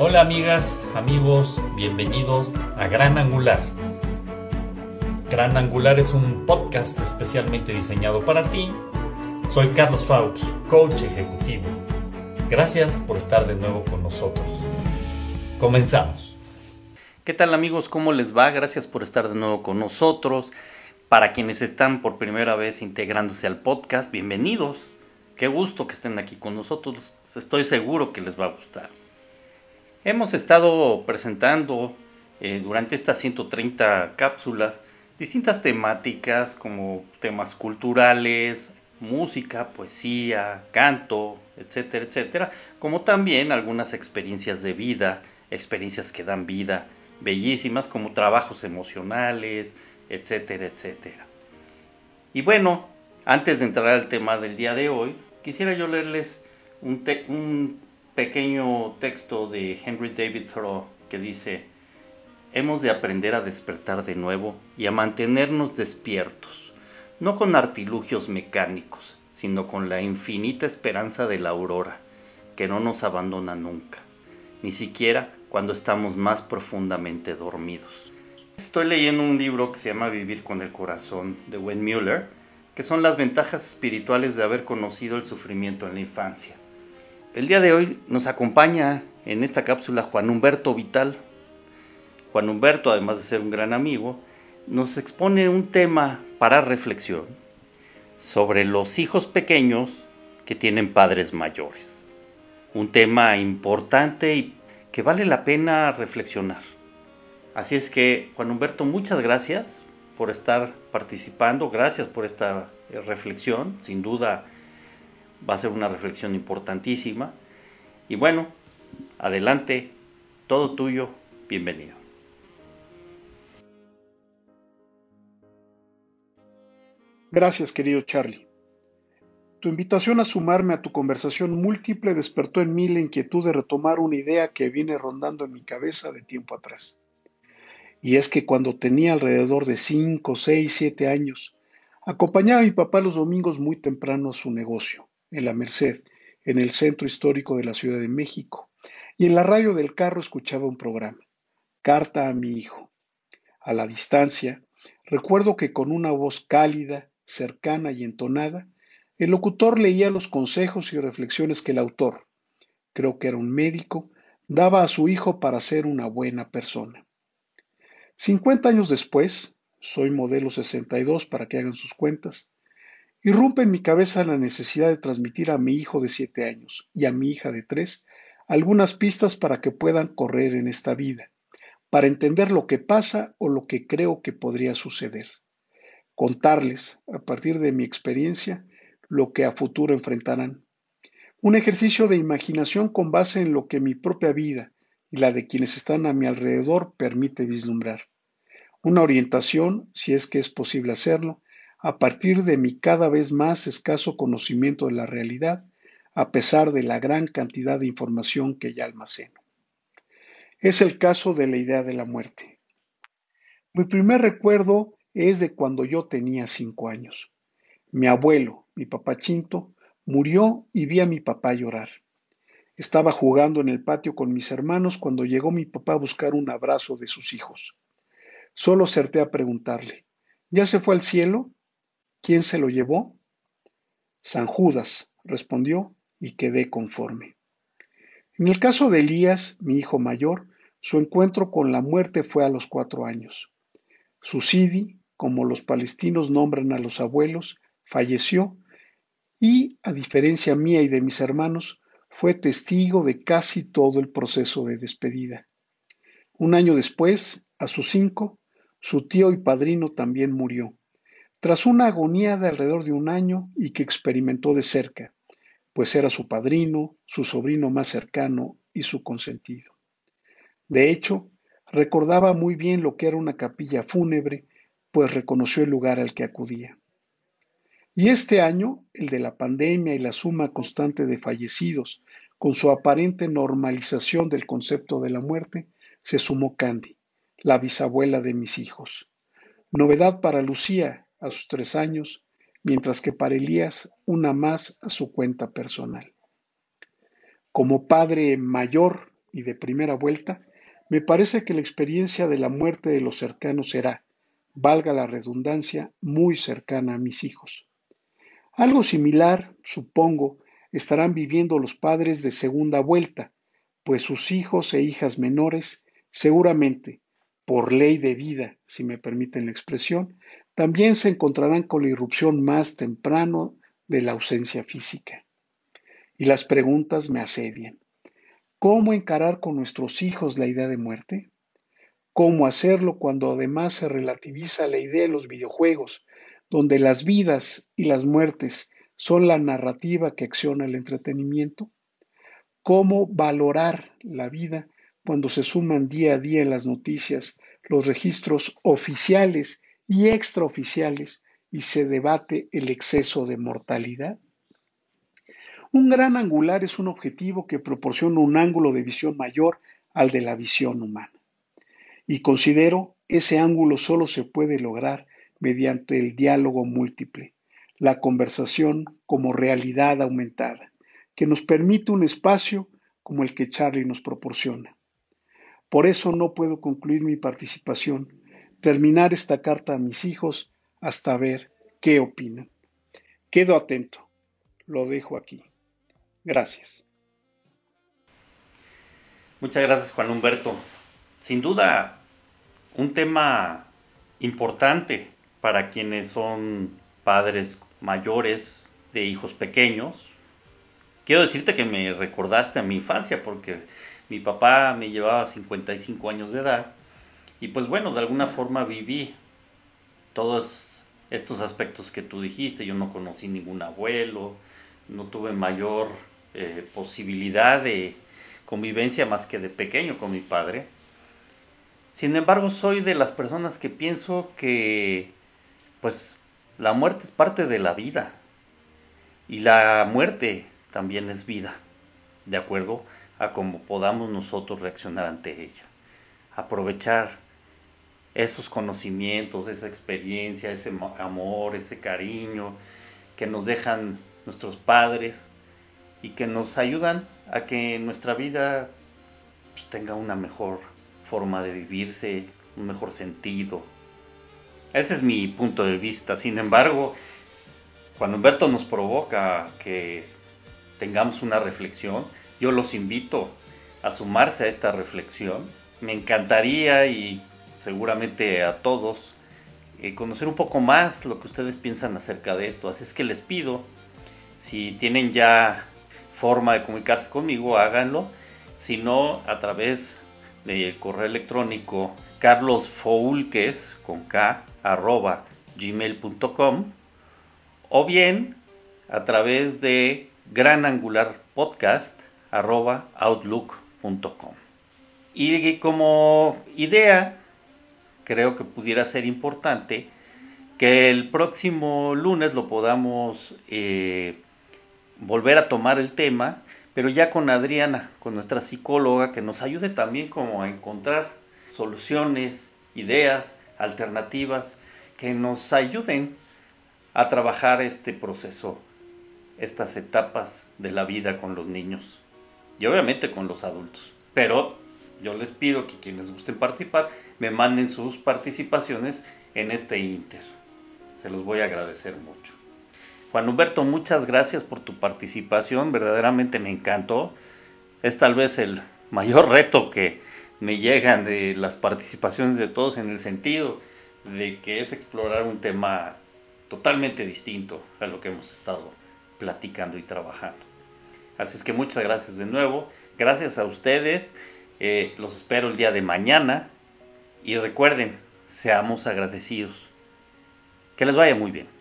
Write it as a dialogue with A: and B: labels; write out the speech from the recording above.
A: Hola amigas, amigos, bienvenidos a Gran Angular. Gran Angular es un podcast especialmente diseñado para ti. Soy Carlos Faux, coach ejecutivo. Gracias por estar de nuevo con nosotros. Comenzamos.
B: ¿Qué tal amigos? ¿Cómo les va? Gracias por estar de nuevo con nosotros. Para quienes están por primera vez integrándose al podcast, bienvenidos. Qué gusto que estén aquí con nosotros. Estoy seguro que les va a gustar. Hemos estado presentando eh, durante estas 130 cápsulas distintas temáticas como temas culturales, música, poesía, canto, etcétera, etcétera, como también algunas experiencias de vida, experiencias que dan vida, bellísimas como trabajos emocionales, etcétera, etcétera. Y bueno, antes de entrar al tema del día de hoy, quisiera yo leerles un, un pequeño texto de Henry David Thoreau que dice, hemos de aprender a despertar de nuevo y a mantenernos despiertos, no con artilugios mecánicos, sino con la infinita esperanza de la aurora, que no nos abandona nunca, ni siquiera cuando estamos más profundamente dormidos. Estoy leyendo un libro que se llama Vivir con el Corazón de Wayne Mueller, que son las ventajas espirituales de haber conocido el sufrimiento en la infancia. El día de hoy nos acompaña en esta cápsula Juan Humberto Vital. Juan Humberto, además de ser un gran amigo, nos expone un tema para reflexión sobre los hijos pequeños que tienen padres mayores. Un tema importante y que vale la pena reflexionar. Así es que, Juan Humberto, muchas gracias por estar participando, gracias por esta eh, reflexión, sin duda va a ser una reflexión importantísima. Y bueno, adelante, todo tuyo, bienvenido.
C: Gracias, querido Charlie. Tu invitación a sumarme a tu conversación múltiple despertó en mí la inquietud de retomar una idea que viene rondando en mi cabeza de tiempo atrás. Y es que cuando tenía alrededor de 5, 6, 7 años, acompañaba a mi papá los domingos muy temprano a su negocio en la Merced, en el centro histórico de la Ciudad de México, y en la radio del carro escuchaba un programa, Carta a mi hijo. A la distancia, recuerdo que con una voz cálida, cercana y entonada, el locutor leía los consejos y reflexiones que el autor, creo que era un médico, daba a su hijo para ser una buena persona. Cincuenta años después, soy modelo 62 para que hagan sus cuentas, Irrumpe en mi cabeza la necesidad de transmitir a mi hijo de siete años y a mi hija de tres algunas pistas para que puedan correr en esta vida, para entender lo que pasa o lo que creo que podría suceder. Contarles, a partir de mi experiencia, lo que a futuro enfrentarán. Un ejercicio de imaginación con base en lo que mi propia vida y la de quienes están a mi alrededor permite vislumbrar. Una orientación, si es que es posible hacerlo, a partir de mi cada vez más escaso conocimiento de la realidad, a pesar de la gran cantidad de información que ya almaceno. Es el caso de la idea de la muerte. Mi primer recuerdo es de cuando yo tenía cinco años. Mi abuelo, mi papá Chinto, murió y vi a mi papá llorar. Estaba jugando en el patio con mis hermanos cuando llegó mi papá a buscar un abrazo de sus hijos. Solo acerté a preguntarle, ¿ya se fue al cielo? ¿Quién se lo llevó? San Judas, respondió, y quedé conforme. En el caso de Elías, mi hijo mayor, su encuentro con la muerte fue a los cuatro años. Su Sidi, como los palestinos nombran a los abuelos, falleció y, a diferencia mía y de mis hermanos, fue testigo de casi todo el proceso de despedida. Un año después, a sus cinco, su tío y padrino también murió tras una agonía de alrededor de un año y que experimentó de cerca, pues era su padrino, su sobrino más cercano y su consentido. De hecho, recordaba muy bien lo que era una capilla fúnebre, pues reconoció el lugar al que acudía. Y este año, el de la pandemia y la suma constante de fallecidos, con su aparente normalización del concepto de la muerte, se sumó Candy, la bisabuela de mis hijos. Novedad para Lucía, a sus tres años, mientras que para Elías una más a su cuenta personal. Como padre mayor y de primera vuelta, me parece que la experiencia de la muerte de los cercanos será, valga la redundancia, muy cercana a mis hijos. Algo similar, supongo, estarán viviendo los padres de segunda vuelta, pues sus hijos e hijas menores seguramente, por ley de vida, si me permiten la expresión, también se encontrarán con la irrupción más temprano de la ausencia física. Y las preguntas me asedian. ¿Cómo encarar con nuestros hijos la idea de muerte? ¿Cómo hacerlo cuando además se relativiza la idea de los videojuegos, donde las vidas y las muertes son la narrativa que acciona el entretenimiento? ¿Cómo valorar la vida cuando se suman día a día en las noticias los registros oficiales y extraoficiales y se debate el exceso de mortalidad? Un gran angular es un objetivo que proporciona un ángulo de visión mayor al de la visión humana. Y considero ese ángulo solo se puede lograr mediante el diálogo múltiple, la conversación como realidad aumentada, que nos permite un espacio como el que Charlie nos proporciona. Por eso no puedo concluir mi participación, terminar esta carta a mis hijos hasta ver qué opinan. Quedo atento. Lo dejo aquí. Gracias.
B: Muchas gracias, Juan Humberto. Sin duda, un tema importante para quienes son padres mayores de hijos pequeños. Quiero decirte que me recordaste a mi infancia porque mi papá me llevaba 55 años de edad y pues bueno, de alguna forma viví todos estos aspectos que tú dijiste. Yo no conocí ningún abuelo, no tuve mayor eh, posibilidad de convivencia más que de pequeño con mi padre. Sin embargo, soy de las personas que pienso que pues la muerte es parte de la vida y la muerte también es vida, de acuerdo a cómo podamos nosotros reaccionar ante ella. Aprovechar esos conocimientos, esa experiencia, ese amor, ese cariño que nos dejan nuestros padres y que nos ayudan a que nuestra vida pues, tenga una mejor forma de vivirse, un mejor sentido. Ese es mi punto de vista. Sin embargo, cuando Humberto nos provoca que tengamos una reflexión, yo los invito a sumarse a esta reflexión. Me encantaría y seguramente a todos eh, conocer un poco más lo que ustedes piensan acerca de esto. Así es que les pido, si tienen ya forma de comunicarse conmigo, háganlo. Si no, a través del correo electrónico carlosfoulques con k arroba gmail.com o bien a través de granangularpodcast arroba outlook.com. Y como idea, creo que pudiera ser importante que el próximo lunes lo podamos eh, volver a tomar el tema, pero ya con Adriana, con nuestra psicóloga, que nos ayude también como a encontrar soluciones, ideas, alternativas, que nos ayuden a trabajar este proceso, estas etapas de la vida con los niños y obviamente con los adultos. Pero yo les pido que quienes gusten participar me manden sus participaciones en este Inter. Se los voy a agradecer mucho. Juan Humberto, muchas gracias por tu participación, verdaderamente me encantó. Es tal vez el mayor reto que me llegan de las participaciones de todos en el sentido de que es explorar un tema totalmente distinto a lo que hemos estado platicando y trabajando. Así es que muchas gracias de nuevo, gracias a ustedes, eh, los espero el día de mañana y recuerden, seamos agradecidos. Que les vaya muy bien.